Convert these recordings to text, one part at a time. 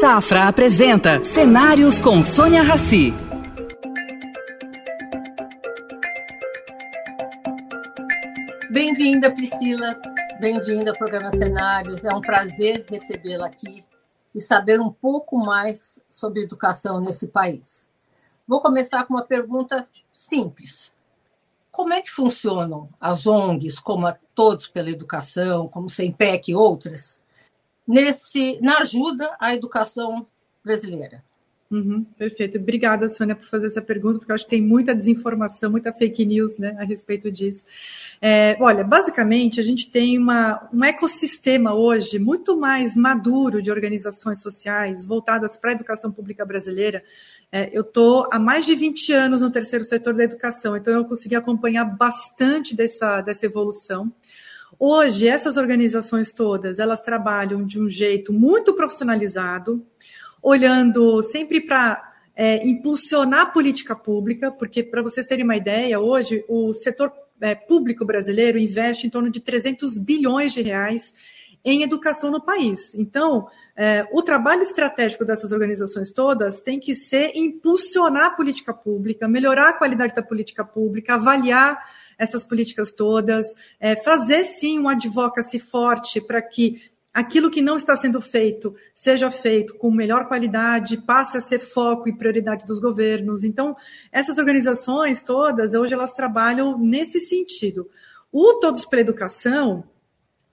Safra apresenta Cenários com Sônia Rassi. Bem-vinda, Priscila. Bem-vinda ao programa Cenários. É um prazer recebê-la aqui e saber um pouco mais sobre educação nesse país. Vou começar com uma pergunta simples. Como é que funcionam as ONGs, como a Todos pela Educação, como o SEMPEC e outras, nesse, na ajuda à educação brasileira? Uhum, perfeito. Obrigada, Sônia, por fazer essa pergunta, porque eu acho que tem muita desinformação, muita fake news né, a respeito disso. É, olha, basicamente, a gente tem uma, um ecossistema hoje muito mais maduro de organizações sociais voltadas para a educação pública brasileira. É, eu estou há mais de 20 anos no terceiro setor da educação, então eu consegui acompanhar bastante dessa, dessa evolução. Hoje, essas organizações todas, elas trabalham de um jeito muito profissionalizado, olhando sempre para é, impulsionar a política pública, porque, para vocês terem uma ideia, hoje o setor é, público brasileiro investe em torno de 300 bilhões de reais em educação no país. Então, é, o trabalho estratégico dessas organizações todas tem que ser impulsionar a política pública, melhorar a qualidade da política pública, avaliar essas políticas todas, é, fazer sim um advocacy forte para que aquilo que não está sendo feito seja feito com melhor qualidade, passe a ser foco e prioridade dos governos. Então, essas organizações todas, hoje elas trabalham nesse sentido. O Todos para Educação,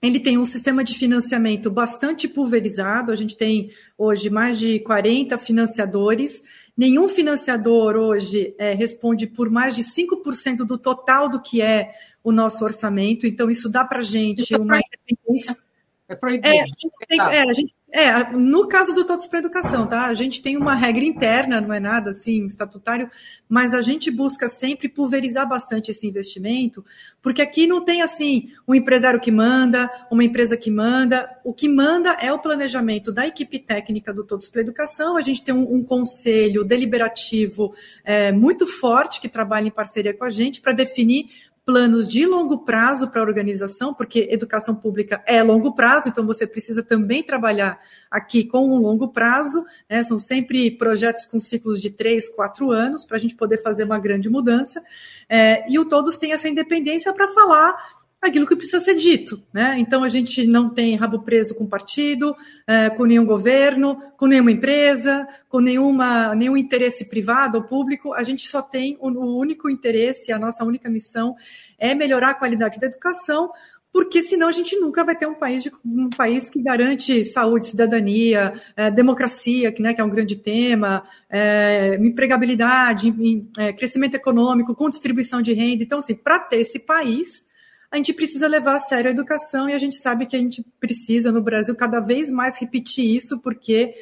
ele tem um sistema de financiamento bastante pulverizado, a gente tem hoje mais de 40 financiadores, nenhum financiador hoje é, responde por mais de 5% do total do que é o nosso orçamento, então isso dá para a gente uma independência. É proibido. É, a gente tem, é, a gente, é, no caso do Todos para Educação, tá? A gente tem uma regra interna, não é nada assim estatutário, mas a gente busca sempre pulverizar bastante esse investimento, porque aqui não tem assim um empresário que manda, uma empresa que manda. O que manda é o planejamento da equipe técnica do Todos para Educação. A gente tem um, um conselho deliberativo é, muito forte que trabalha em parceria com a gente para definir planos de longo prazo para a organização, porque educação pública é longo prazo, então você precisa também trabalhar aqui com um longo prazo, né? são sempre projetos com ciclos de três, quatro anos, para a gente poder fazer uma grande mudança, é, e o Todos tem essa independência para falar aquilo que precisa ser dito. Né? Então, a gente não tem rabo preso com partido, é, com nenhum governo, com nenhuma empresa, com nenhuma, nenhum interesse privado ou público. A gente só tem o, o único interesse, a nossa única missão é melhorar a qualidade da educação, porque senão a gente nunca vai ter um país, de, um país que garante saúde, cidadania, é, democracia, que, né, que é um grande tema, é, empregabilidade, é, crescimento econômico, com distribuição de renda. Então, assim, para ter esse país, a gente precisa levar a sério a educação e a gente sabe que a gente precisa, no Brasil, cada vez mais repetir isso, porque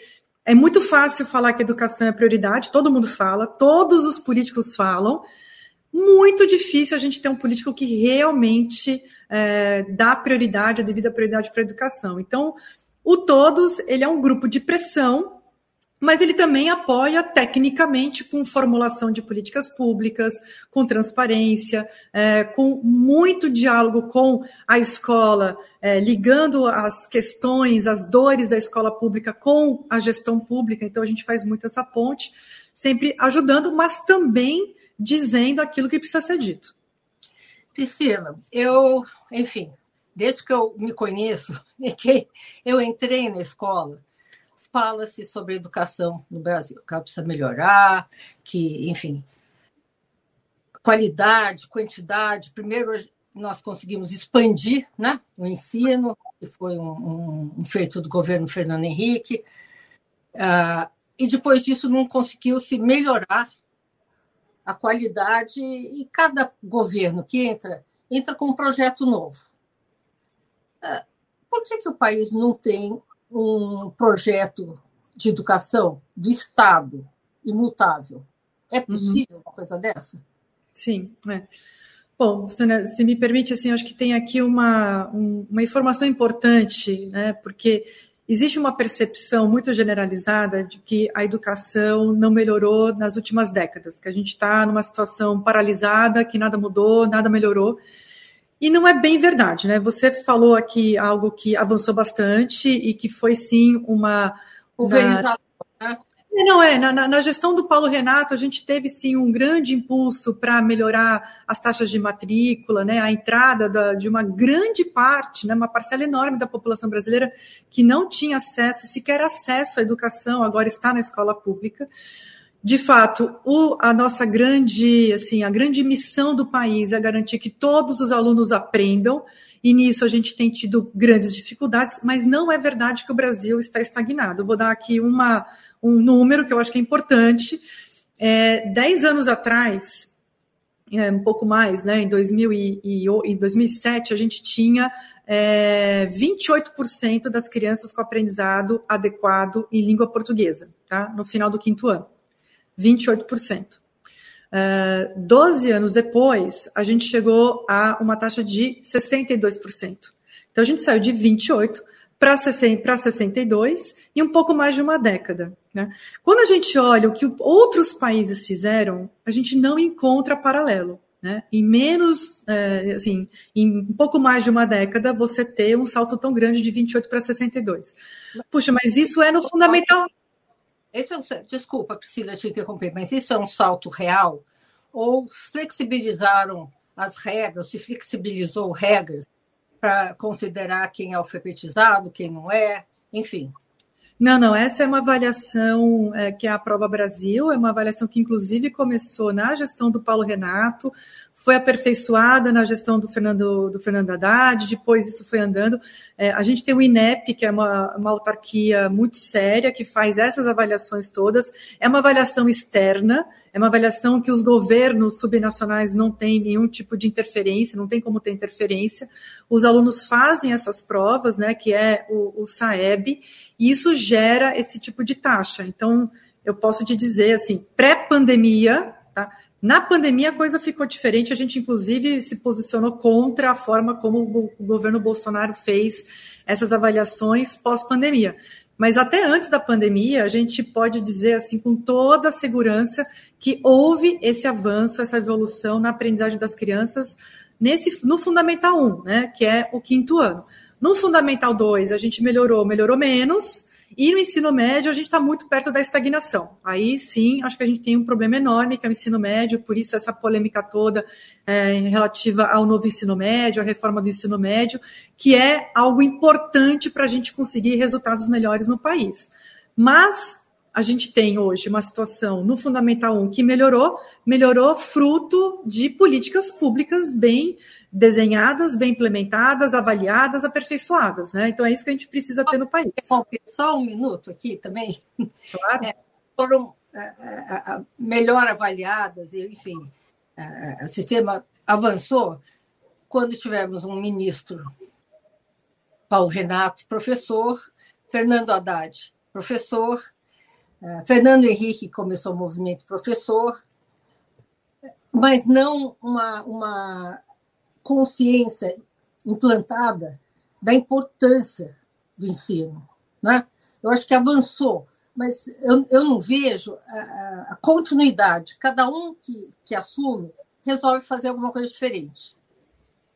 é muito fácil falar que educação é prioridade, todo mundo fala, todos os políticos falam. Muito difícil a gente ter um político que realmente é, dá prioridade, a devida prioridade para a educação. Então, o Todos, ele é um grupo de pressão mas ele também apoia tecnicamente com formulação de políticas públicas, com transparência, é, com muito diálogo com a escola, é, ligando as questões, as dores da escola pública com a gestão pública. Então, a gente faz muito essa ponte, sempre ajudando, mas também dizendo aquilo que precisa ser dito. Priscila, eu, enfim, desde que eu me conheço, eu entrei na escola, fala-se sobre educação no Brasil, que ela precisa melhorar, que, enfim, qualidade, quantidade. Primeiro, nós conseguimos expandir né, o ensino, que foi um, um, feito do governo Fernando Henrique, uh, e depois disso não conseguiu se melhorar a qualidade, e cada governo que entra, entra com um projeto novo. Uh, por que, que o país não tem um projeto de educação do Estado imutável. É uhum. possível uhum. uma coisa dessa? Sim, é. Bom, se me permite, assim, acho que tem aqui uma, um, uma informação importante, né? Porque existe uma percepção muito generalizada de que a educação não melhorou nas últimas décadas, que a gente está numa situação paralisada, que nada mudou, nada melhorou. E não é bem verdade, né? Você falou aqui algo que avançou bastante e que foi sim uma, pulverizador, na... né? Não, é, na, na, gestão do Paulo Renato, a gente teve sim um grande impulso para melhorar as taxas de matrícula, né, a entrada da, de uma grande parte, né, uma parcela enorme da população brasileira que não tinha acesso, sequer acesso à educação, agora está na escola pública. De fato, o, a nossa grande, assim, a grande missão do país é garantir que todos os alunos aprendam, e nisso a gente tem tido grandes dificuldades, mas não é verdade que o Brasil está estagnado. Vou dar aqui uma um número que eu acho que é importante. É, dez anos atrás, é, um pouco mais, né, em, 2000 e, e, em 2007, a gente tinha é, 28% das crianças com aprendizado adequado em língua portuguesa, tá? no final do quinto ano. 28%. Uh, 12 anos depois, a gente chegou a uma taxa de 62%. Então, a gente saiu de 28% para 62% e um pouco mais de uma década. Né? Quando a gente olha o que outros países fizeram, a gente não encontra paralelo. Né? Em menos, é, assim, em um pouco mais de uma década, você ter um salto tão grande de 28 para 62. Puxa, mas isso é no fundamental. Esse é um, desculpa, Priscila, te interromper, mas isso é um salto real? Ou flexibilizaram as regras, se flexibilizou regras para considerar quem é alfabetizado, quem não é, enfim? Não, não, essa é uma avaliação é, que é a Prova Brasil, é uma avaliação que, inclusive, começou na gestão do Paulo Renato, foi aperfeiçoada na gestão do Fernando, do Fernando Haddad, depois isso foi andando. É, a gente tem o INEP, que é uma, uma autarquia muito séria, que faz essas avaliações todas. É uma avaliação externa, é uma avaliação que os governos subnacionais não têm nenhum tipo de interferência, não tem como ter interferência. Os alunos fazem essas provas, né, que é o, o SAEB, e isso gera esse tipo de taxa. Então, eu posso te dizer assim, pré-pandemia, tá? Na pandemia a coisa ficou diferente, a gente inclusive se posicionou contra a forma como o governo Bolsonaro fez essas avaliações pós-pandemia. Mas até antes da pandemia, a gente pode dizer assim com toda a segurança que houve esse avanço, essa evolução na aprendizagem das crianças nesse no fundamental 1, né, que é o quinto ano. No Fundamental 2, a gente melhorou, melhorou menos, e no ensino médio, a gente está muito perto da estagnação. Aí sim, acho que a gente tem um problema enorme que é o ensino médio, por isso essa polêmica toda é, relativa ao novo ensino médio, à reforma do ensino médio, que é algo importante para a gente conseguir resultados melhores no país. Mas a gente tem hoje uma situação no Fundamental 1 que melhorou, melhorou fruto de políticas públicas bem desenhadas, bem implementadas, avaliadas, aperfeiçoadas, né? Então é isso que a gente precisa ter no país. Só um minuto aqui também. Claro. É, foram é, é, melhor avaliadas, enfim, o sistema avançou quando tivemos um ministro, Paulo Renato, professor, Fernando Haddad, professor, Fernando Henrique começou o movimento professor, mas não uma, uma consciência implantada da importância do ensino. Né? Eu acho que avançou, mas eu, eu não vejo a, a continuidade. Cada um que, que assume resolve fazer alguma coisa diferente.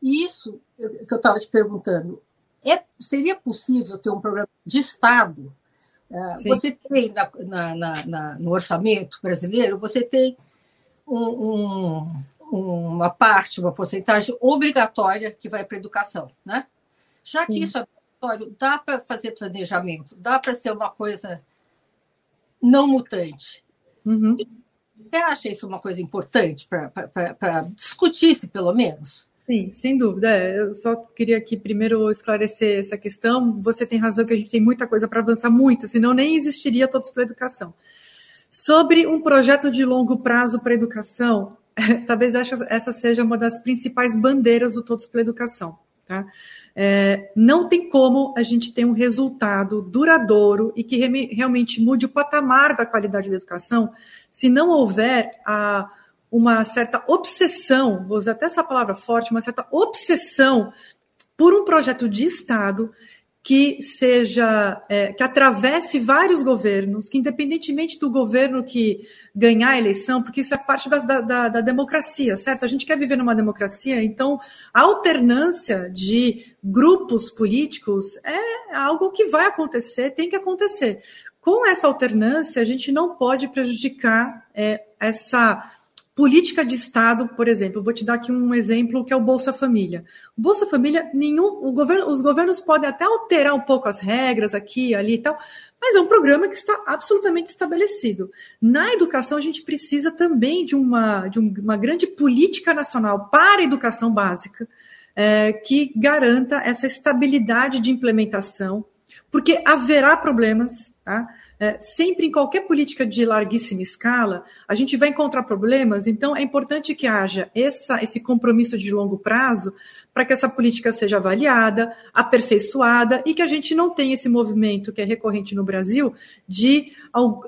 E isso que eu estava te perguntando, é, seria possível ter um programa de Estado? É, você tem na, na, na, no orçamento brasileiro, você tem um, um, uma parte, uma porcentagem obrigatória que vai para a educação, né? Já que Sim. isso é obrigatório, dá para fazer planejamento, dá para ser uma coisa não mutante. Uhum. Você acha isso uma coisa importante para discutir-se, pelo menos? Sim, sem dúvida. É, eu só queria aqui primeiro esclarecer essa questão. Você tem razão que a gente tem muita coisa para avançar, muita, senão nem existiria todos para a educação. Sobre um projeto de longo prazo para a educação, talvez essa seja uma das principais bandeiras do Todos pela Educação. Tá? É, não tem como a gente ter um resultado duradouro e que realmente mude o patamar da qualidade da educação se não houver a, uma certa obsessão, vou usar até essa palavra forte, uma certa obsessão por um projeto de Estado que seja é, que atravesse vários governos, que independentemente do governo que ganhar a eleição, porque isso é parte da, da, da, democracia, certo? A gente quer viver numa democracia, então a alternância de grupos políticos é algo que vai acontecer, tem que acontecer. com essa alternância, a gente não pode prejudicar é, essa política de Estado, por exemplo. vou te dar aqui um exemplo que é o Bolsa Família. Bolsa Família, nenhum, governo, os governos podem até alterar um pouco as regras aqui, ali e tal, mas é um programa que está absolutamente estabelecido. Na educação, a gente precisa também de uma, de uma grande política nacional para a educação básica, é, que garanta essa estabilidade de implementação, porque haverá problemas, tá? É, sempre em qualquer política de larguíssima escala, a gente vai encontrar problemas, então é importante que haja essa, esse compromisso de longo prazo para que essa política seja avaliada, aperfeiçoada e que a gente não tenha esse movimento que é recorrente no Brasil de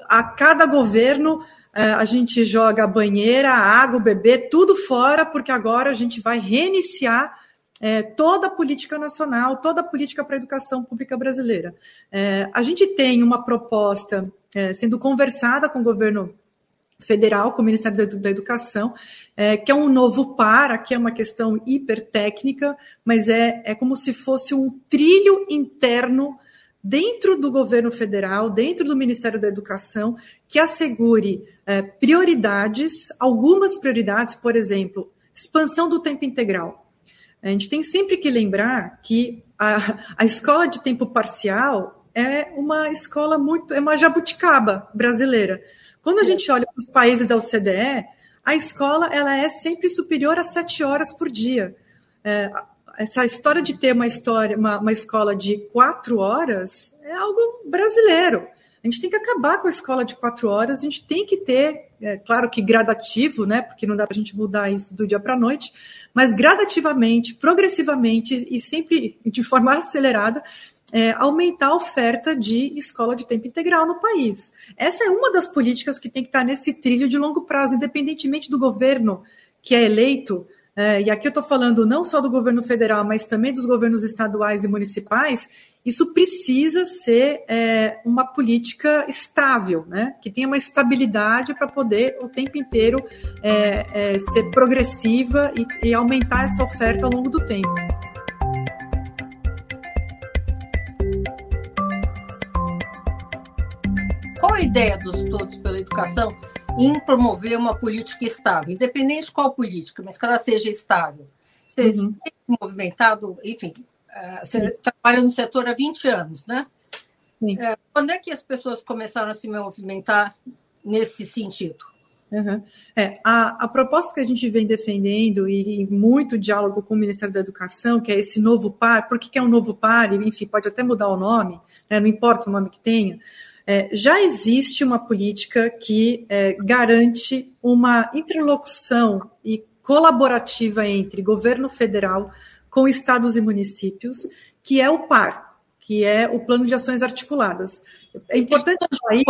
a cada governo é, a gente joga a banheira, a água, o bebê, tudo fora, porque agora a gente vai reiniciar é, toda a política nacional, toda a política para a educação pública brasileira. É, a gente tem uma proposta é, sendo conversada com o governo federal, com o Ministério da Educação, é, que é um novo par, aqui é uma questão hipertécnica, mas é, é como se fosse um trilho interno dentro do governo federal, dentro do Ministério da Educação, que assegure é, prioridades, algumas prioridades, por exemplo, expansão do tempo integral. A gente tem sempre que lembrar que a, a escola de tempo parcial é uma escola muito, é uma jabuticaba brasileira. Quando a gente olha para os países da OCDE, a escola ela é sempre superior a sete horas por dia. É, essa história de ter uma história, uma, uma escola de quatro horas é algo brasileiro. A gente tem que acabar com a escola de quatro horas, a gente tem que ter, é, claro que gradativo, né? Porque não dá para a gente mudar isso do dia para a noite, mas gradativamente, progressivamente e sempre de forma acelerada, é, aumentar a oferta de escola de tempo integral no país. Essa é uma das políticas que tem que estar nesse trilho de longo prazo, independentemente do governo que é eleito. É, e aqui eu estou falando não só do governo federal, mas também dos governos estaduais e municipais. Isso precisa ser é, uma política estável, né? que tenha uma estabilidade para poder o tempo inteiro é, é, ser progressiva e, e aumentar essa oferta ao longo do tempo. Qual a ideia dos Todos pela Educação em promover uma política estável, independente de qual política, mas que ela seja estável? Vocês uhum. têm movimentado, enfim, uh, você trabalha no setor há 20 anos, né? Uh, quando é que as pessoas começaram a se movimentar nesse sentido? Uhum. É, a, a, proposta que a gente vem defendendo e, e, muito diálogo com o Ministério da Educação, que é esse novo par, por que, que é um novo par? Enfim, pode até mudar o nome, né, não importa o nome que tenha, é, já existe uma política que é, garante uma interlocução e colaborativa entre governo federal com estados e municípios, que é o PAR, que é o Plano de Ações Articuladas. É importante aí.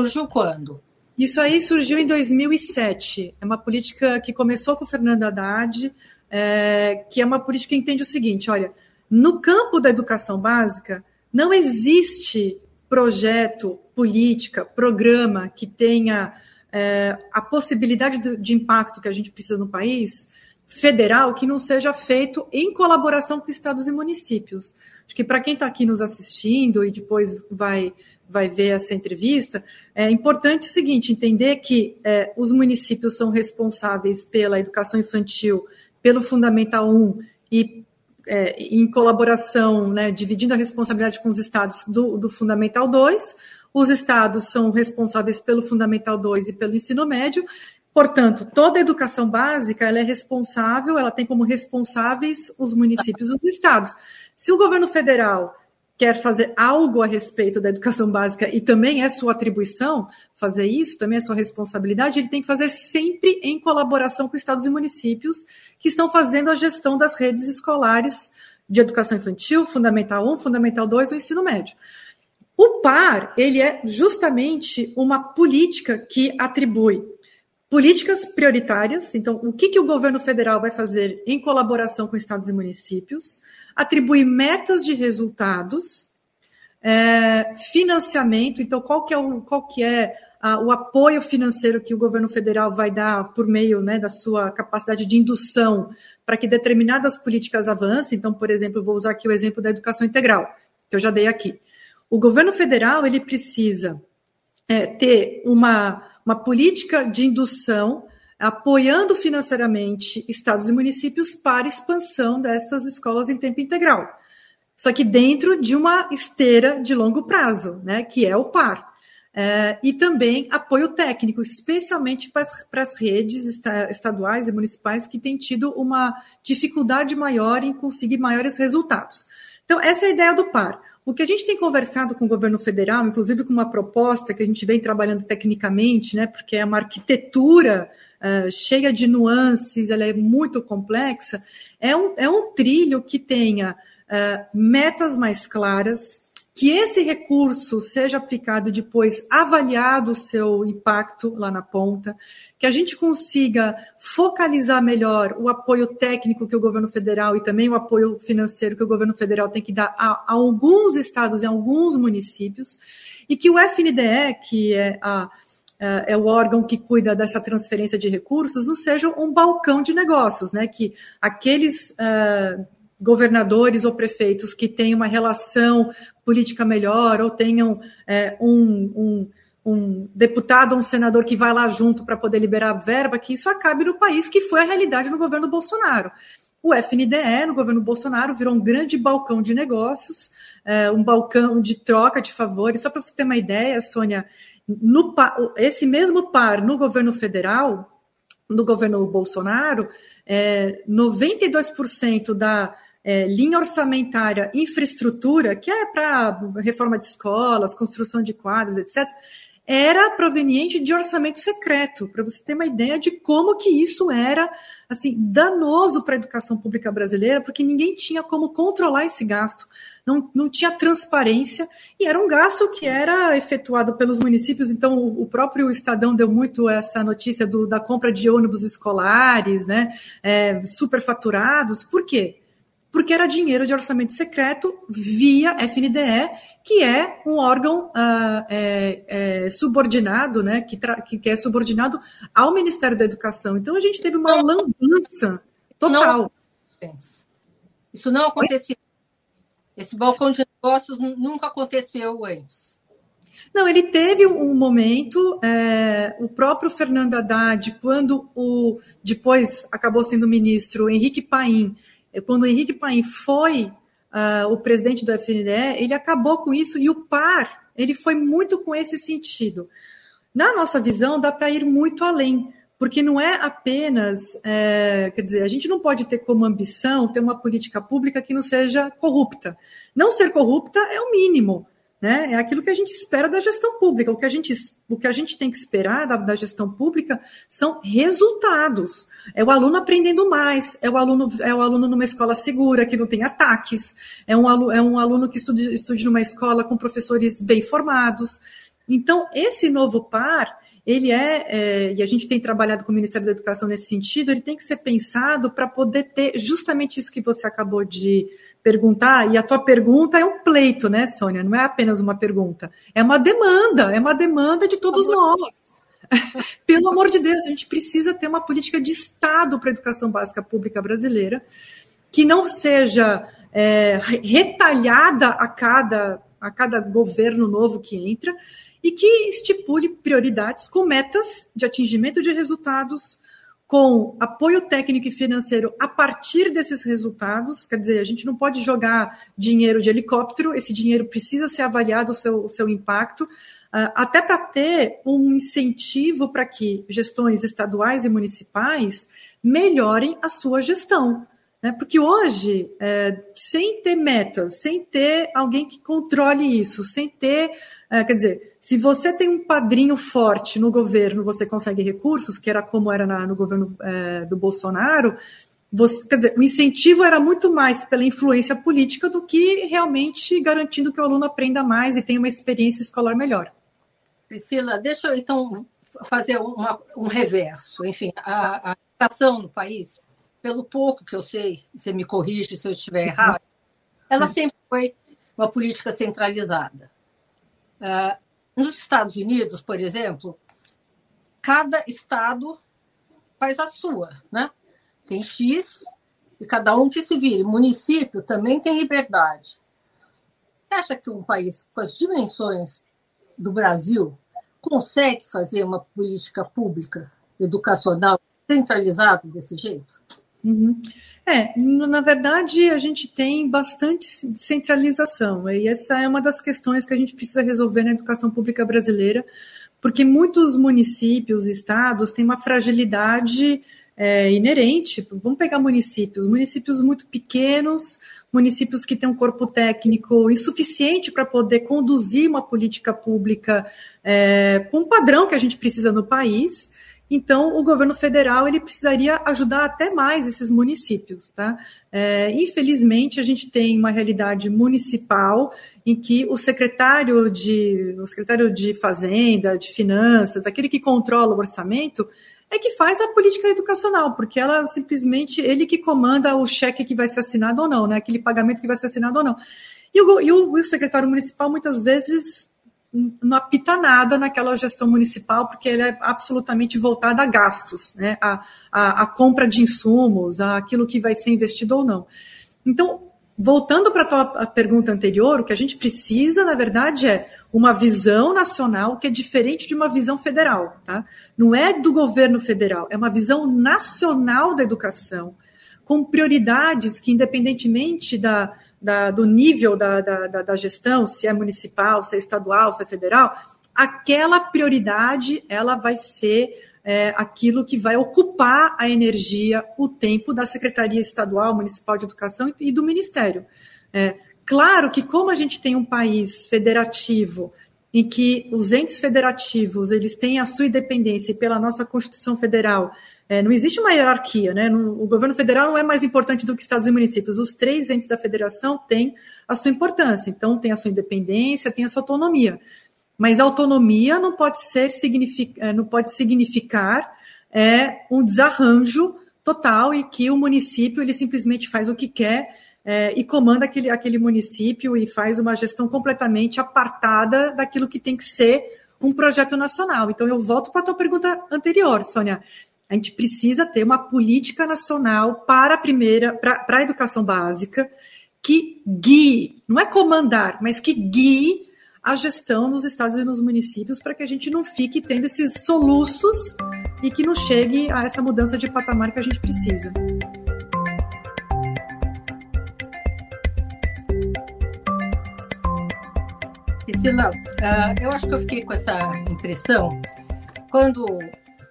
Surgiu quando? Isso aí surgiu em 2007. É uma política que começou com o Fernando Haddad, é, que é uma política que entende o seguinte: olha, no campo da educação básica, não existe projeto, política, programa que tenha é, a possibilidade de, de impacto que a gente precisa no país federal que não seja feito em colaboração com estados e municípios. Acho que para quem está aqui nos assistindo e depois vai, vai ver essa entrevista, é importante o seguinte: entender que é, os municípios são responsáveis pela educação infantil, pelo Fundamental 1 e é, em colaboração, né, dividindo a responsabilidade com os estados do, do Fundamental 2. Os estados são responsáveis pelo Fundamental 2 e pelo ensino médio. Portanto, toda a educação básica ela é responsável, ela tem como responsáveis os municípios os estados. Se o governo federal quer fazer algo a respeito da educação básica e também é sua atribuição fazer isso, também é sua responsabilidade, ele tem que fazer sempre em colaboração com estados e municípios que estão fazendo a gestão das redes escolares de educação infantil, Fundamental 1, Fundamental 2 ou ensino médio. O PAR, ele é justamente uma política que atribui políticas prioritárias, então o que, que o governo federal vai fazer em colaboração com estados e municípios, atribui metas de resultados, é, financiamento, então qual que é, o, qual que é a, o apoio financeiro que o governo federal vai dar por meio né, da sua capacidade de indução para que determinadas políticas avancem. Então, por exemplo, vou usar aqui o exemplo da educação integral, que eu já dei aqui. O governo federal ele precisa é, ter uma, uma política de indução apoiando financeiramente estados e municípios para expansão dessas escolas em tempo integral. Só que dentro de uma esteira de longo prazo, né, que é o PAR. É, e também apoio técnico, especialmente para, para as redes estaduais e municipais que têm tido uma dificuldade maior em conseguir maiores resultados. Então, essa é a ideia do PAR. O que a gente tem conversado com o governo federal, inclusive com uma proposta que a gente vem trabalhando tecnicamente, né, porque é uma arquitetura uh, cheia de nuances, ela é muito complexa, é um, é um trilho que tenha uh, metas mais claras, que esse recurso seja aplicado depois, avaliado o seu impacto lá na ponta, que a gente consiga focalizar melhor o apoio técnico que o governo federal e também o apoio financeiro que o governo federal tem que dar a, a alguns estados e alguns municípios, e que o FNDE, que é a é o órgão que cuida dessa transferência de recursos, não seja um balcão de negócios, né? Que aqueles uh, governadores ou prefeitos que têm uma relação política melhor ou tenham é, um, um, um, deputado ou um senador que vai lá junto para poder liberar verba, que isso acabe no país, que foi a realidade no governo Bolsonaro. O FNDE, no governo Bolsonaro, virou um grande balcão de negócios, é, um balcão de troca de favores. Só para você ter uma ideia, Sônia, no, esse mesmo par no governo federal, no governo Bolsonaro, é, 92% da é, linha orçamentária, infraestrutura, que é para reforma de escolas, construção de quadros, etc., era proveniente de orçamento secreto, para você ter uma ideia de como que isso era assim danoso para a educação pública brasileira, porque ninguém tinha como controlar esse gasto, não, não tinha transparência, e era um gasto que era efetuado pelos municípios, então o, próprio Estadão deu muito essa notícia do, da compra de ônibus escolares, né, é, superfaturados, por quê? Porque era dinheiro de orçamento secreto via FNDE, que é um órgão uh, é, é, subordinado, né, que, que, é subordinado ao Ministério da Educação. Então a gente teve uma lambança total. Não, isso não aconteceu. Esse balcão de negócios nunca aconteceu antes. Não, ele teve um momento, é, o próprio Fernando Haddad, quando o depois acabou sendo ministro Henrique Paim, quando o Henrique Paim foi uh, o presidente do FNDE, ele acabou com isso e o PAR ele foi muito com esse sentido. Na nossa visão, dá para ir muito além, porque não é apenas, é, quer dizer, a gente não pode ter como ambição ter uma política pública que não seja corrupta. Não ser corrupta é o mínimo, né? É aquilo que a gente espera da gestão pública. O que a gente, o que a gente tem que esperar da, da gestão pública são resultados. É o aluno aprendendo mais, é o aluno, é o aluno numa escola segura, que não tem ataques, é um, aluno, é um aluno que estude, estude numa escola com professores bem formados. Então, esse novo par, ele é, é, e a gente tem trabalhado com o Ministério da Educação nesse sentido, ele tem que ser pensado para poder ter justamente isso que você acabou de perguntar, e a tua pergunta é um pleito, né, Sônia? Não é apenas uma pergunta, é uma demanda, é uma demanda de todos nós. Pelo amor de Deus, a gente precisa ter uma política de Estado para a educação básica pública brasileira que não seja é, retalhada a cada, a cada governo novo que entra e que estipule prioridades com metas de atingimento de resultados, com apoio técnico e financeiro a partir desses resultados. Quer dizer, a gente não pode jogar dinheiro de helicóptero, esse dinheiro precisa ser avaliado o seu, o seu impacto, ah, até para ter um incentivo para que gestões estaduais e municipais melhorem a sua gestão. Né? Porque hoje, é, sem ter metas, sem ter alguém que controle isso, sem ter. É, quer dizer, se você tem um padrinho forte no governo, você consegue recursos, que era como era na, no governo é, do Bolsonaro. Você, quer dizer, o incentivo era muito mais pela influência política do que realmente garantindo que o aluno aprenda mais e tenha uma experiência escolar melhor. Priscila, deixa eu então fazer uma, um reverso. Enfim, a, a educação no país, pelo pouco que eu sei, você me corrige se eu estiver errado, ela sempre foi uma política centralizada. Uh, nos Estados Unidos, por exemplo, cada estado faz a sua, né? Tem X e cada um que se vire. Município também tem liberdade. Você acha que um país com as dimensões do Brasil consegue fazer uma política pública educacional centralizada desse jeito? Uhum. É, na verdade, a gente tem bastante centralização, e essa é uma das questões que a gente precisa resolver na educação pública brasileira, porque muitos municípios, estados, têm uma fragilidade é, inerente. Vamos pegar municípios, municípios muito pequenos, municípios que têm um corpo técnico insuficiente para poder conduzir uma política pública é, com o padrão que a gente precisa no país. Então, o governo federal ele precisaria ajudar até mais esses municípios. Tá? É, infelizmente, a gente tem uma realidade municipal em que o secretário de, o secretário de Fazenda, de Finanças, aquele que controla o orçamento, é que faz a política educacional, porque ela simplesmente ele que comanda o cheque que vai ser assinado ou não, né? Aquele pagamento que vai ser assinado ou não. E o, e o, o secretário municipal muitas vezes não apita nada naquela gestão municipal, porque ele é absolutamente voltado a gastos, né? a, a, a compra de insumos, aquilo que vai ser investido ou não. Então, voltando para a tua pergunta anterior, o que a gente precisa, na verdade, é uma visão nacional que é diferente de uma visão federal. Tá? Não é do governo federal, é uma visão nacional da educação, com prioridades que, independentemente da, da, do nível da, da, da gestão, se é municipal, se é estadual, se é federal, aquela prioridade ela vai ser é, aquilo que vai ocupar a energia, o tempo da Secretaria Estadual, Municipal de Educação e do Ministério. É, claro que como a gente tem um país federativo em que os entes federativos eles têm a sua independência e pela nossa Constituição Federal é, não existe uma hierarquia, né? O governo federal não é mais importante do que estados e municípios. Os três entes da federação têm a sua importância, então tem a sua independência, tem a sua autonomia. Mas autonomia não pode ser é, não pode significar é, um desarranjo total e que o município ele simplesmente faz o que quer é, e comanda aquele, aquele município e faz uma gestão completamente apartada daquilo que tem que ser um projeto nacional. Então eu volto para a tua pergunta anterior, Sônia. A gente precisa ter uma política nacional para a primeira, para a educação básica, que guie, não é comandar, mas que guie a gestão nos estados e nos municípios para que a gente não fique tendo esses soluços e que não chegue a essa mudança de patamar que a gente precisa. Priscila, uh, eu acho que eu fiquei com essa impressão quando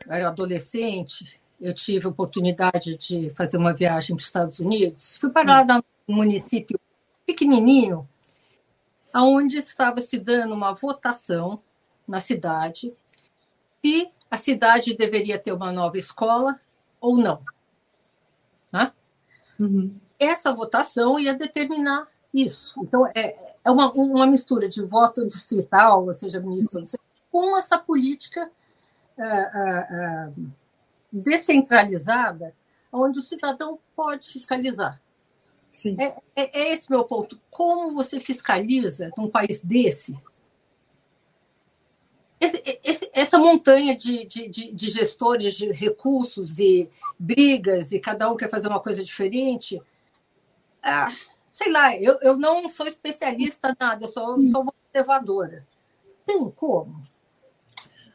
era adolescente, eu tive a oportunidade de fazer uma viagem para os Estados Unidos. Fui parar num município pequenininho, onde estava se dando uma votação na cidade se a cidade deveria ter uma nova escola ou não. Né? Uhum. Essa votação ia determinar isso. Então, é, é uma, uma mistura de voto distrital, ou seja, misto, com essa política uh, uh, uh, descentralizada, onde o cidadão pode fiscalizar. É, é, é, esse meu ponto. Como você fiscaliza num país desse esse, esse, essa montanha de, de, de, gestores de recursos e brigas, e cada um quer fazer uma coisa diferente? Ah, sei lá, eu, eu não sou especialista nada, eu sou, sou uma observadora. Tem como?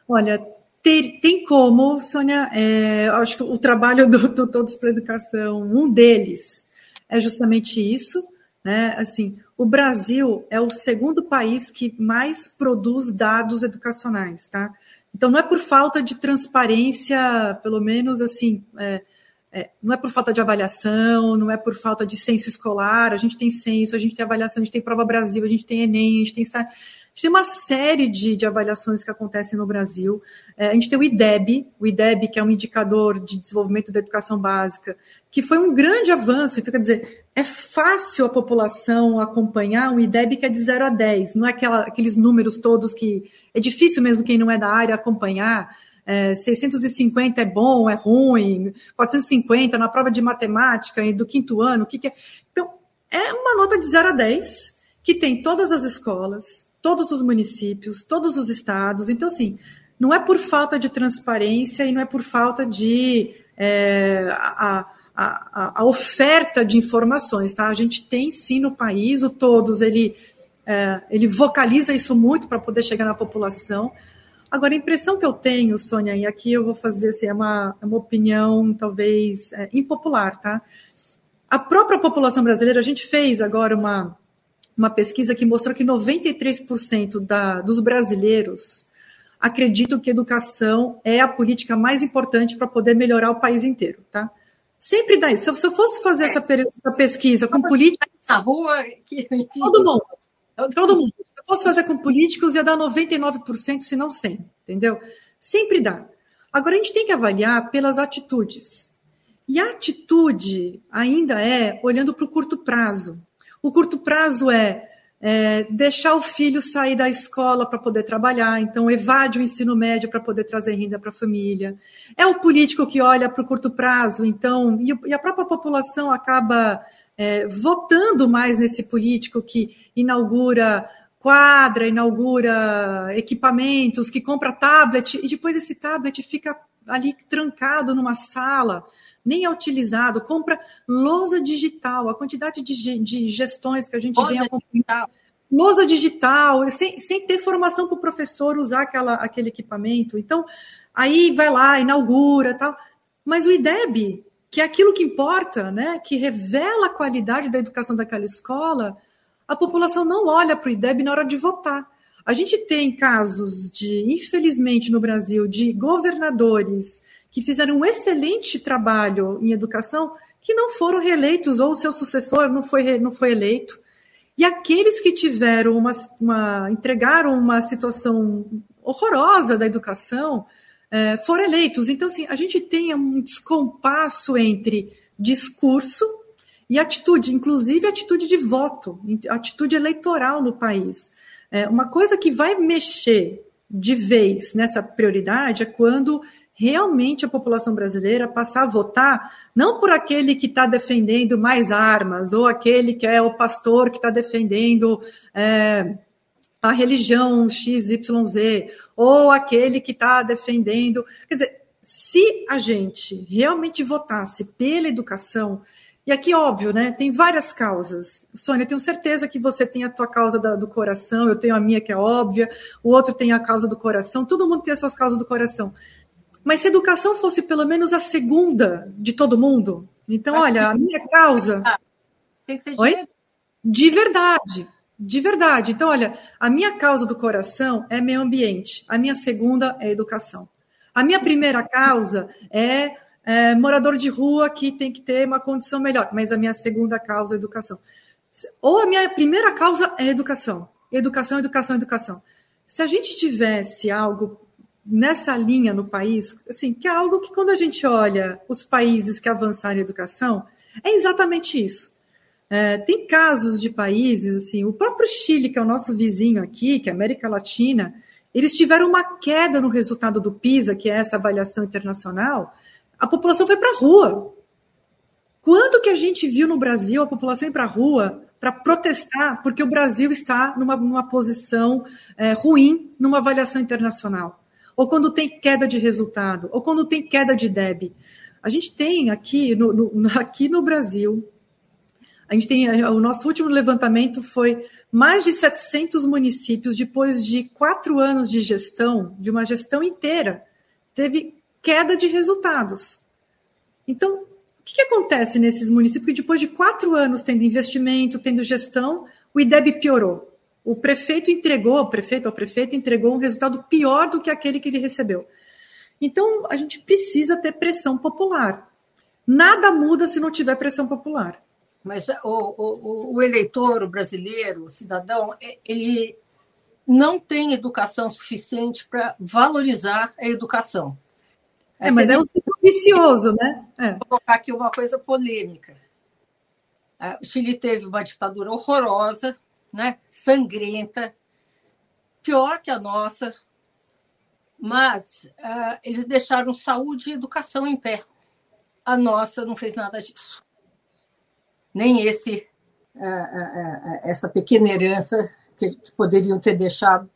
Olha, tem, tem como, Sônia. É, acho que o trabalho do, do Todos para a Educação, um deles é justamente isso. Né? Assim, o Brasil é o segundo país que mais produz dados educacionais, tá? Então não é por falta de transparência, pelo menos assim, é, é, não é por falta de avaliação, não é por falta de censo escolar. A gente tem censo, a gente tem avaliação, a gente tem prova Brasil, a gente tem Enem, a gente tem tem uma série de, de avaliações que acontecem no Brasil. É, a gente tem o IDEB, o IDEB, que é um indicador de desenvolvimento da educação básica, que foi um grande avanço. Então, quer dizer, é fácil a população acompanhar um IDEB que é de 0 a 10, não é aquela, aqueles números todos que é difícil mesmo quem não é da área acompanhar. É, 650 é bom, é ruim, 450 na prova de matemática do quinto ano, o que, que é? Então, é uma nota de 0 a 10 que tem todas as escolas, todos os municípios, todos os estados. Então, assim, não é por falta de transparência e não é por falta de é, a, a, a, oferta de informações, tá? A gente tem sim no país, o todos ele é, ele vocaliza isso muito para poder chegar na população. Agora, a impressão que eu tenho, Sônia, e aqui eu vou fazer assim, é uma, é uma opinião talvez é, impopular, tá? A própria população brasileira, a gente fez agora uma, uma pesquisa que mostrou que 93% da, dos brasileiros acreditam que educação é a política mais importante para poder melhorar o país inteiro, tá? Sempre dá isso. Se eu fosse fazer é. essa, essa, pesquisa com políticos. Na rua, que, todo mundo. Todo mundo. Se eu fosse fazer com políticos, ia dar 99%, se não 100%, entendeu? Sempre dá. Agora, a gente tem que avaliar pelas atitudes. E a atitude ainda é olhando para o curto prazo. O curto prazo é é, deixar o filho sair da escola para poder trabalhar, então evade o ensino médio para poder trazer renda para a família. É o político que olha para o curto prazo, então, e, a própria população acaba é, votando mais nesse político que inaugura quadra, inaugura equipamentos, que compra tablet, e depois esse tablet fica ali trancado numa sala nem é utilizado, compra lousa digital, a quantidade de, de gestões que a gente lousa vem acompanhando. Lousa digital, sem, sem ter formação para o professor usar aquela, aquele equipamento. Então, aí vai lá, inaugura tal. Mas o IDEB, que é aquilo que importa, né, que revela a qualidade da educação daquela escola, a população não olha para o IDEB na hora de votar. A gente tem casos de, infelizmente, no Brasil, de governadores que fizeram um excelente trabalho em educação, que não foram reeleitos, ou o seu sucessor não foi, não foi eleito. E aqueles que tiveram uma, uma entregaram uma situação horrorosa da educação é, foram eleitos. Então, assim, a gente tem um descompasso entre discurso e atitude, inclusive atitude de voto, atitude eleitoral no país. É, uma coisa que vai mexer de vez nessa prioridade é quando realmente a população brasileira passar a votar não por aquele que está defendendo mais armas, ou aquele que é o pastor que está defendendo é, a religião XYZ, ou aquele que está defendendo. Quer dizer, se a gente realmente votasse pela educação, e aqui, óbvio, né? Tem várias causas. Sônia, tenho certeza que você tem a tua causa da, do coração, eu tenho a minha que é óbvia, o outro tem a causa do coração, todo mundo tem as suas causas do coração. Mas se educação fosse pelo menos a segunda de todo mundo, então, olha, a minha causa. Tem que ser de, Oi? de verdade. De verdade. Então, olha, a minha causa do coração é meio ambiente. A minha segunda é educação. A minha primeira causa é, é morador de rua que tem que ter uma condição melhor. Mas a minha segunda causa é educação. Ou a minha primeira causa é educação. Educação, educação, educação. Se a gente tivesse algo nessa linha no país, assim, que é algo que quando a gente olha os países que avançaram em educação, é exatamente isso. É, tem casos de países, assim, o próprio Chile, que é o nosso vizinho aqui, que é a América Latina, eles tiveram uma queda no resultado do PISA, que é essa avaliação internacional, a população foi para a rua. Quando que a gente viu no Brasil a população ir para a rua para protestar porque o Brasil está numa, numa posição é, ruim numa avaliação internacional? Ou quando tem queda de resultado, ou quando tem queda de DEB. A gente tem aqui no, no, aqui no Brasil, a gente tem o nosso último levantamento foi mais de 700 municípios depois de quatro anos de gestão, de uma gestão inteira, teve queda de resultados. Então, o que, que acontece nesses municípios que depois de quatro anos tendo investimento, tendo gestão, o IDEB piorou? O prefeito entregou, o prefeito ou prefeito entregou um resultado pior do que aquele que ele recebeu. Então, a gente precisa ter pressão popular. Nada muda se não tiver pressão popular. Mas o, o, o eleitor o brasileiro, o cidadão, é, ele não tem educação suficiente para valorizar a educação. É, mas é um ciclo vicioso, né? É. Vou colocar aqui uma coisa polêmica. Ah, o Chile teve uma ditadura horrorosa, né? sangrenta, pior que a nossa, mas uh, eles deixaram saúde e educação em pé. A nossa não fez nada disso. Nem esse, uh, uh, essa pequena herança que, que, poderiam ter deixado,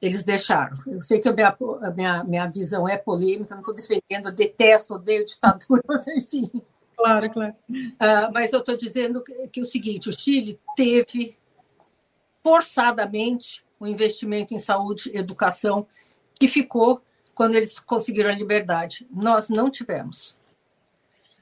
eles deixaram. Eu sei que a minha, a minha, minha visão é polêmica, não estou defendendo, detesto, odeio ditadura, enfim. Claro, claro. Mas eu estou dizendo que, que, o seguinte: o Chile teve forçadamente o investimento em saúde e educação que ficou quando eles conseguiram a liberdade. Nós não tivemos.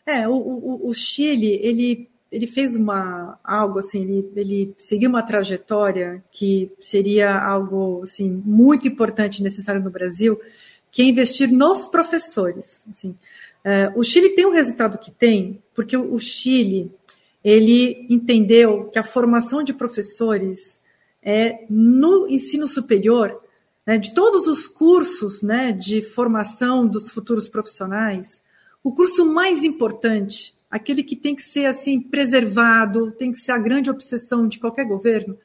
É, o, o, o Chile, ele, ele fez uma algo assim, ele, ele seguiu uma trajetória que seria algo assim muito importante e necessário no Brasil, que é investir nos professores. Assim, é, o Chile tem o resultado que tem, porque o Chile ele entendeu que a formação de professores é no ensino superior, né, de todos os cursos né, de formação dos futuros profissionais, o curso mais importante, aquele que tem que ser assim preservado, tem que ser a grande obsessão de qualquer governo,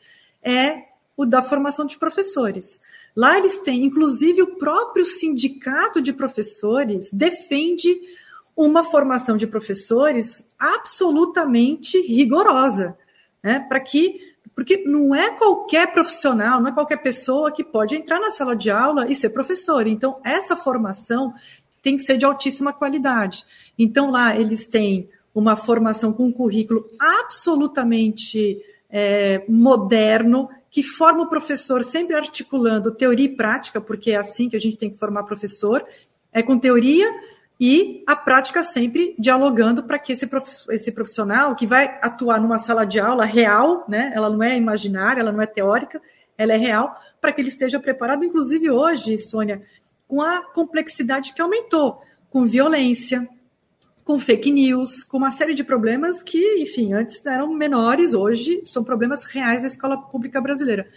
é o da formação de professores. Lá eles têm, inclusive, o próprio sindicato de professores defende uma formação de professores absolutamente rigorosa, né, para que porque não é qualquer profissional, não é qualquer pessoa que pode entrar na sala de aula e ser professor. Então, essa formação tem que ser de altíssima qualidade. Então, lá eles têm uma formação com um currículo absolutamente é, moderno, que forma o professor sempre articulando teoria e prática, porque é assim que a gente tem que formar professor, é com teoria e a prática sempre dialogando para que esse, profissional que vai atuar numa sala de aula real, né, ela não é imaginária, ela não é teórica, ela é real, para que ele esteja preparado, inclusive hoje, Sônia, com a complexidade que aumentou, com violência, com fake news, com uma série de problemas que, enfim, antes eram menores, hoje são problemas reais da escola pública brasileira.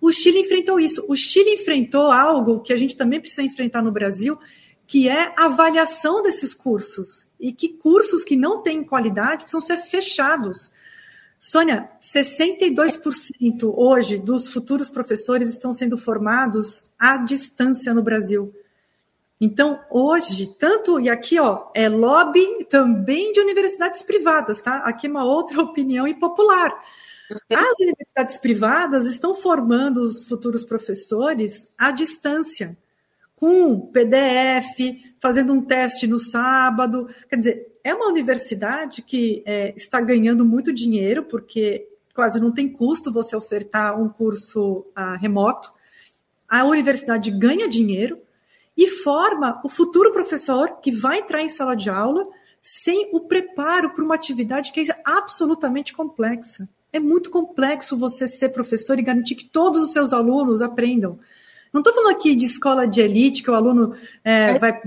O Chile enfrentou isso. O Chile enfrentou algo que a gente também precisa enfrentar no Brasil, que é a avaliação desses cursos. E que cursos que não têm qualidade precisam ser fechados. Sônia, 62% hoje dos futuros professores estão sendo formados à distância no Brasil. Então, hoje, tanto, e aqui, ó, é lobby também de universidades privadas, tá? Aqui é uma outra opinião impopular. As universidades privadas estão formando os futuros professores à distância, com PDF, fazendo um teste no sábado. Quer dizer, é uma universidade que é, está ganhando muito dinheiro, porque quase não tem custo você ofertar um curso uh, remoto. A universidade ganha dinheiro, e forma o futuro professor que vai entrar em sala de aula sem o preparo para uma atividade que é absolutamente complexa. É muito complexo você ser professor e garantir que todos os seus alunos aprendam. Não estou falando aqui de escola de elite, que o aluno é, vai,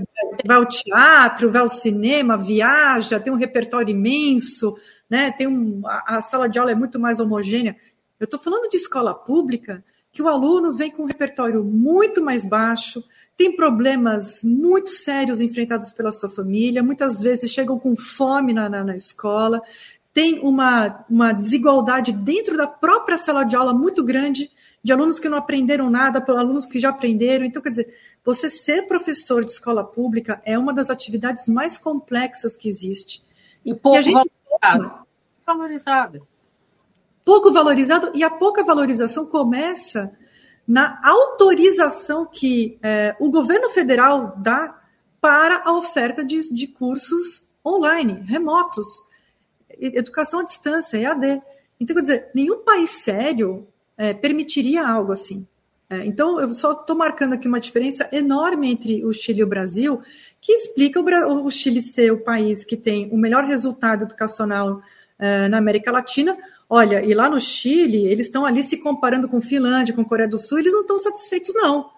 vai ao teatro, vai ao cinema, viaja, tem um repertório imenso, né? tem um, a, a sala de aula é muito mais homogênea. Eu estou falando de escola pública, que o aluno vem com um repertório muito mais baixo, tem problemas muito sérios enfrentados pela sua família, muitas vezes chegam com fome na, na, na escola, tem uma, uma desigualdade dentro da própria sala de aula muito grande, de alunos que não aprenderam nada, para alunos que já aprenderam. Então, quer dizer, você ser professor de escola pública é uma das atividades mais complexas que existe. E pouco e gente... valorizado. valorizado. Pouco valorizado, e a pouca valorização começa na autorização que é, o governo federal dá para a oferta de, de cursos online, remotos, educação à distância, EAD. Então, quer dizer, nenhum país sério é, permitiria algo assim. É, então, eu só estou marcando aqui uma diferença enorme entre o Chile e o Brasil, que explica o, o Chile ser o país que tem o melhor resultado educacional é, na América Latina, Olha, e lá no Chile, eles estão ali se comparando com Finlândia, com Coreia do Sul, eles não estão satisfeitos, não.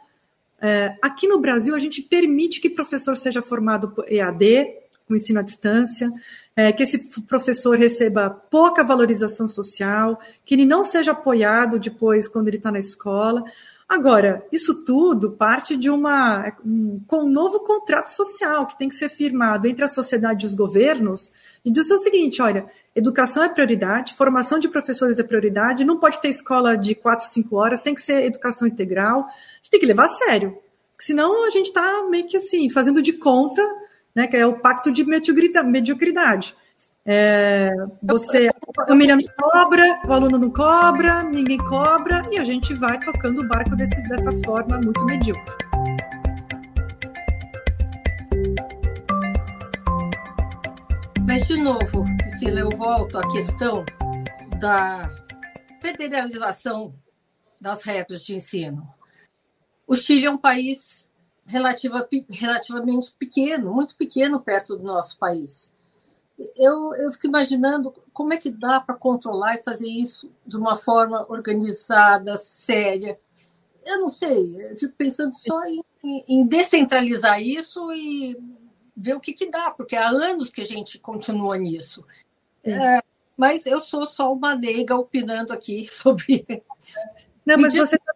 É, aqui no Brasil, a gente permite que professor seja formado por EAD, com ensino à distância, é, que esse professor receba pouca valorização social, que ele não seja apoiado depois quando ele está na escola. Agora, isso tudo parte de uma um, com um novo contrato social que tem que ser firmado entre a sociedade e os governos, e dizer o seguinte: olha, educação é prioridade, formação de professores é prioridade, não pode ter escola de quatro, cinco horas, tem que ser educação integral, a gente tem que levar a sério. Senão a gente está meio que assim, fazendo de conta, né, que é o pacto de mediocridade. É, você, a família não cobra, o aluno não cobra, ninguém cobra, e a gente vai tocando o barco desse, dessa forma muito medíocre. Mas, de novo, Priscila, eu volto à questão da federalização das regras de ensino. O Chile é um país relativa, relativamente pequeno, muito pequeno perto do nosso país. Eu, eu fico imaginando como é que dá para controlar e fazer isso de uma forma organizada, séria. Eu não sei, eu fico pensando só em, em descentralizar isso e ver o que, que dá, porque há anos que a gente continua nisso. É, mas eu sou só uma leiga opinando aqui sobre. Não, mas diz... você está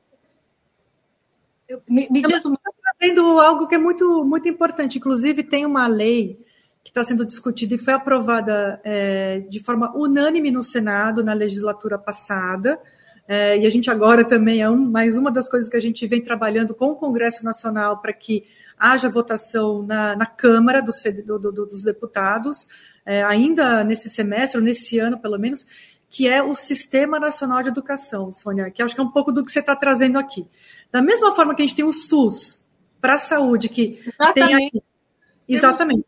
me, me diz uma... Trazendo algo que é muito, muito importante. Inclusive, tem uma lei que está sendo discutida e foi aprovada é, de forma unânime no Senado na legislatura passada. É, e a gente agora também é um, mais uma das coisas que a gente vem trabalhando com o Congresso Nacional para que haja votação na, na Câmara dos, do, do, dos Deputados, é, ainda nesse semestre, ou nesse ano pelo menos, que é o Sistema Nacional de Educação, Sônia, que acho que é um pouco do que você está trazendo aqui. Da mesma forma que a gente tem o SUS para a saúde, que Exatamente. tem. Exatamente.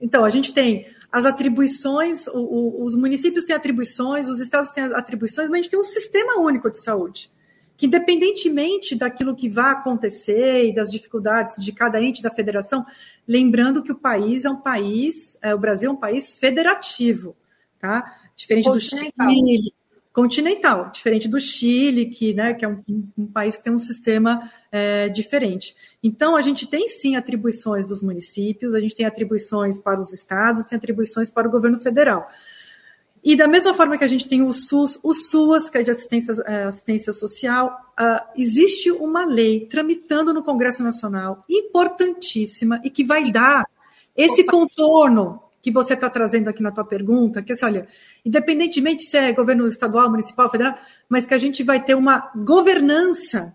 Então, a gente tem as atribuições, o, o, os municípios têm atribuições, os estados têm atribuições, mas a gente tem um sistema único de saúde, que independentemente daquilo que vai acontecer e das dificuldades de cada ente da federação, lembrando que o país é um país, é, o Brasil é um país federativo, tá? Diferente do Chile, continental, diferente do Chile, que, né, que é um, um país que tem um sistema é, diferente. Então, a gente tem sim atribuições dos municípios, a gente tem atribuições para os estados, tem atribuições para o governo federal. E da mesma forma que a gente tem o SUS, o SUAS, que é de assistência, é, assistência social, existe uma lei tramitando no Congresso Nacional, importantíssima, e que vai dar esse contorno que você está trazendo aqui na tua pergunta, que é assim, olha, independentemente se é governo estadual, municipal, federal, mas que a gente vai ter uma governança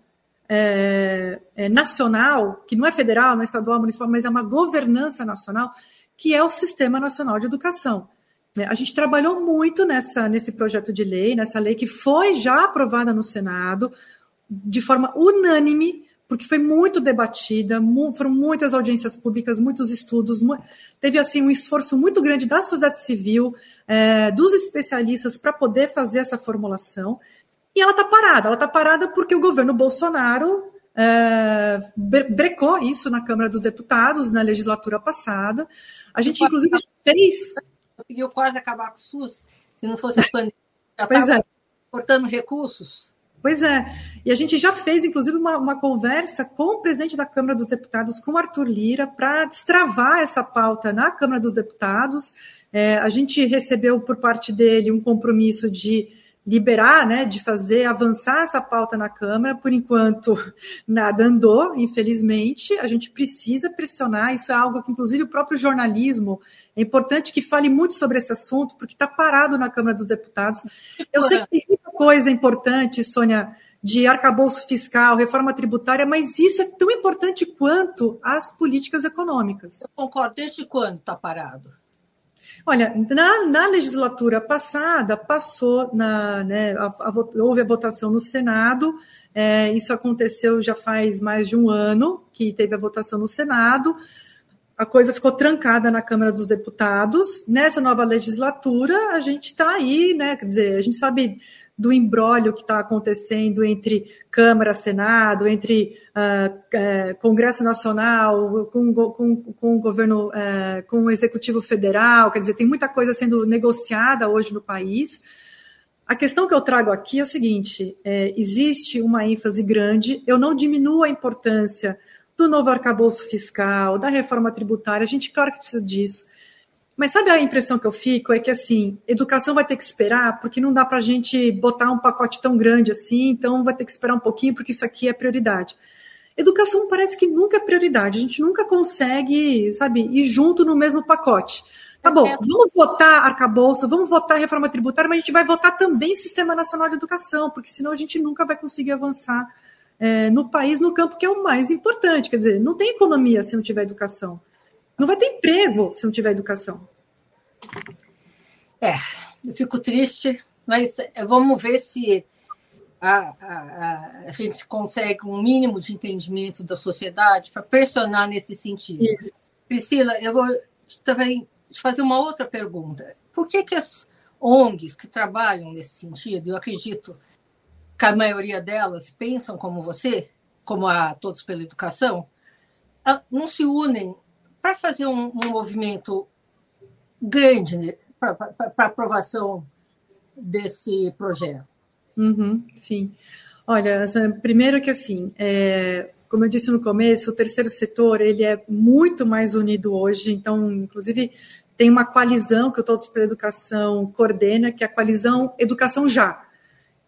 é, é, nacional, que não é federal, não é estadual, municipal, mas é uma governança nacional, que é o Sistema Nacional de Educação. É, a gente trabalhou muito nessa, nesse projeto de lei, nessa lei que foi já aprovada no Senado, de forma unânime, porque foi muito debatida, foram muitas audiências públicas, muitos estudos, teve assim um esforço muito grande da sociedade civil, é, dos especialistas para poder fazer essa formulação. E ela está parada. Ela está parada porque o governo Bolsonaro é, brecou isso na Câmara dos Deputados na legislatura passada. A gente, inclusive, fez. Conseguiu quase acabar com o SUS, se não fosse a pandemia. Pois é. cortando recursos. Pois é. E a gente já fez, inclusive, uma, uma conversa com o presidente da Câmara dos Deputados, com Arthur Lira, para destravar essa pauta na Câmara dos Deputados. É, a gente recebeu por parte dele um compromisso de liberar, né, de fazer avançar essa pauta na Câmara. Por enquanto, nada andou, infelizmente. A gente precisa pressionar. Isso é algo que, inclusive, o próprio jornalismo é importante que fale muito sobre esse assunto, porque está parado na Câmara dos Deputados. Eu sei que tem muita coisa importante, Sônia, de arcabouço fiscal, reforma tributária, mas isso é tão importante quanto as políticas econômicas. Eu concordo. Desde quando está parado? Olha, na, na legislatura passada, passou, na, né, a, a, houve a votação no Senado, é, isso aconteceu já faz mais de um ano que teve a votação no Senado, a coisa ficou trancada na Câmara dos Deputados. Nessa nova legislatura, a gente está aí, né? Quer dizer, a gente sabe do embrólio que está acontecendo entre Câmara, Senado, entre uh, Congresso Nacional, com, com, com o governo, uh, com o Executivo Federal, quer dizer, tem muita coisa sendo negociada hoje no país. A questão que eu trago aqui é o seguinte: é, existe uma ênfase grande, eu não diminuo a importância do novo arcabouço fiscal, da reforma tributária, a gente, claro que precisa disso mas sabe a impressão que eu fico? É que, assim, educação vai ter que esperar, porque não dá para a gente botar um pacote tão grande assim, então vai ter que esperar um pouquinho, porque isso aqui é prioridade. Educação parece que nunca é prioridade, a gente nunca consegue, sabe, ir junto no mesmo pacote. Tá bom, vamos votar arcabouço, vamos votar reforma tributária, mas a gente vai votar também Sistema Nacional de Educação, porque senão a gente nunca vai conseguir avançar é, no país, no campo que é o mais importante. Quer dizer, não tem economia se não tiver educação. Não vai ter emprego se não tiver educação. É, eu fico triste, mas é, vamos ver se a, a, a, gente consegue um mínimo de entendimento da sociedade para pressionar nesse sentido. Isso. Priscila, eu vou também te fazer uma outra pergunta. Por que, que as ONGs que trabalham nesse sentido, eu acredito, que a maioria delas pensam como você, como a Todos pela Educação, não se unem para fazer um, um, movimento grande né, para aprovação desse projeto? Uhum, sim. Olha, primeiro que assim, é, como eu disse no começo, o terceiro setor ele é muito mais unido hoje. Então, inclusive, tem uma coalizão que o Todos pela Educação coordena, que é a coalizão Educação Já,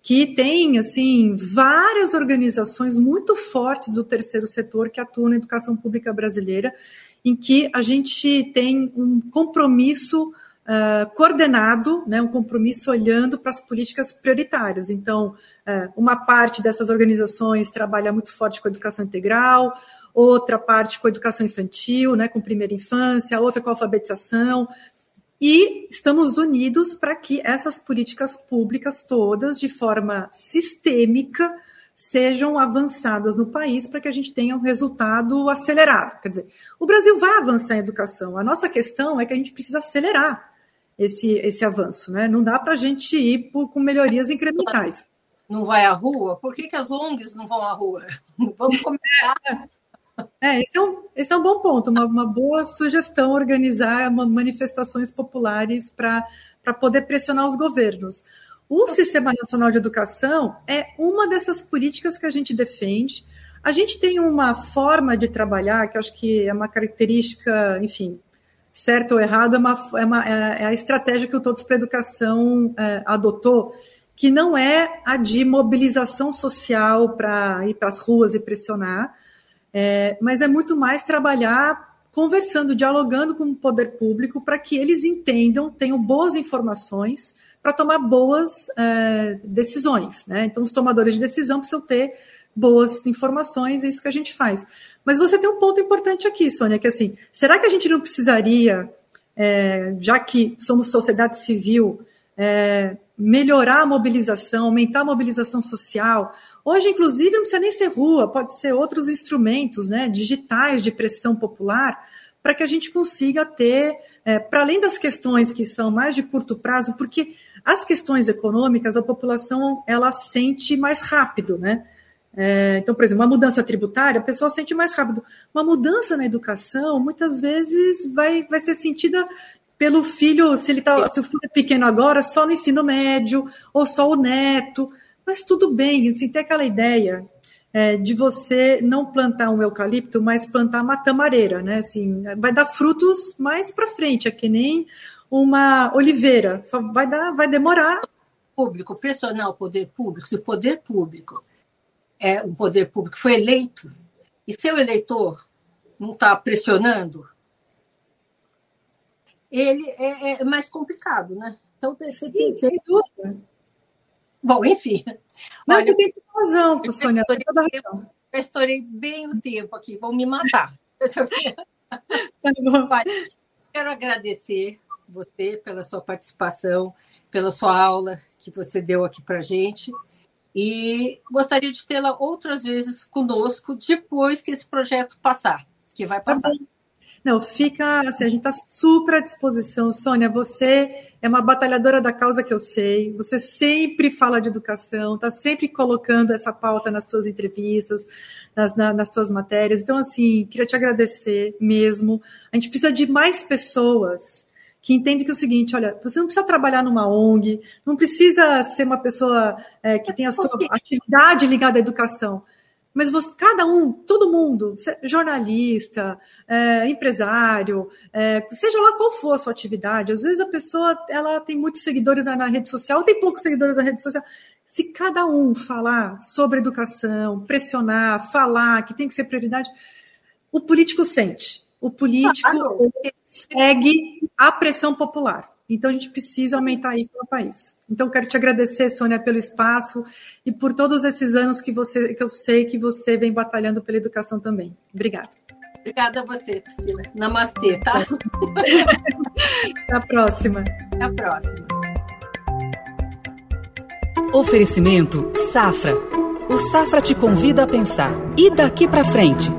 que tem assim várias organizações muito fortes do terceiro setor que atuam na educação pública brasileira, em que a gente tem um compromisso uh, coordenado, né, um compromisso olhando para as políticas prioritárias. Então, uh, uma parte dessas organizações trabalha muito forte com a educação integral, outra parte com a educação infantil, né, com primeira infância, outra com a alfabetização, e estamos unidos para que essas políticas públicas todas, de forma sistêmica, sejam avançadas no país para que a gente tenha um resultado acelerado. Quer dizer, o Brasil vai avançar em educação. A nossa questão é que a gente precisa acelerar esse, esse avanço. Né? Não dá para a gente ir por, com melhorias incrementais. Não vai à rua? Por que, que as ONGs não vão à rua? Vamos começar é, esse é um, esse é um bom ponto, uma, uma boa sugestão organizar manifestações populares para poder pressionar os governos. O Sistema Nacional de Educação é uma dessas políticas que a gente defende. A gente tem uma forma de trabalhar que acho que é uma característica, enfim, certo ou errado, é, uma, é, uma, é a estratégia que o Todos para a Educação é, adotou, que não é a de mobilização social para ir para as ruas e pressionar, é, mas é muito mais trabalhar conversando, dialogando com o poder público para que eles entendam, tenham boas informações para tomar boas é, decisões. Né? Então, os tomadores de decisão precisam ter boas informações, é isso que a gente faz. Mas você tem um ponto importante aqui, Sônia, que é assim, será que a gente não precisaria, é, já que somos sociedade civil, é, melhorar a mobilização, aumentar a mobilização social, Hoje, inclusive, não precisa nem ser rua, pode ser outros instrumentos né, digitais de pressão popular, para que a gente consiga ter, é, para além das questões que são mais de curto prazo, porque as questões econômicas a população ela sente mais rápido, né? É, então, por exemplo, uma mudança tributária, a pessoa sente mais rápido. Uma mudança na educação, muitas vezes, vai, vai ser sentida pelo filho, se ele tá, se o filho é pequeno agora, só no ensino médio, ou só o neto. Mas tudo bem, assim, tem aquela ideia é, de você não plantar um eucalipto, mas plantar uma tamareira, né? Assim, vai dar frutos mais para frente, é que nem uma oliveira, só vai dar, vai demorar. Público, pressionar o poder público, se o poder público é um poder público foi eleito e seu eleitor não está pressionando, ele é, é, mais complicado, né? Então você tem que ter Bom, enfim. Mas Olha, você tem razão, Sônia. Eu estourei, razão. eu estourei bem o tempo aqui, vão me matar. tá Olha, quero agradecer você pela sua participação, pela sua aula que você deu aqui para gente. E gostaria de tê-la outras vezes conosco depois que esse projeto passar, que vai tá passar. Não, fica assim, a gente está super à disposição. Sônia, você é uma batalhadora da causa que eu sei. Você sempre fala de educação, está sempre colocando essa pauta nas suas entrevistas, nas, na, nas suas matérias. Então, assim, queria te agradecer mesmo. A gente precisa de mais pessoas que entendem que é o seguinte, olha, você não precisa trabalhar numa ONG, não precisa ser uma pessoa é, que tenha a sua atividade ligada à educação mas você, cada um, todo mundo, jornalista, é, empresário, é, seja lá qual for a sua atividade, às vezes a pessoa ela tem muitos seguidores na rede social, tem poucos seguidores na rede social. Se cada um falar sobre educação, pressionar, falar que tem que ser prioridade, o político sente. O político segue a pressão popular. Então, a gente precisa aumentar isso no país. Então, quero te agradecer, Sônia, pelo espaço e por todos esses anos que, você, que eu sei que você vem batalhando pela educação também. Obrigada. Obrigada a você, Priscila. Namastê, tá? Até a próxima. Até a próxima. Oferecimento Safra. O Safra te convida a pensar. E daqui para frente?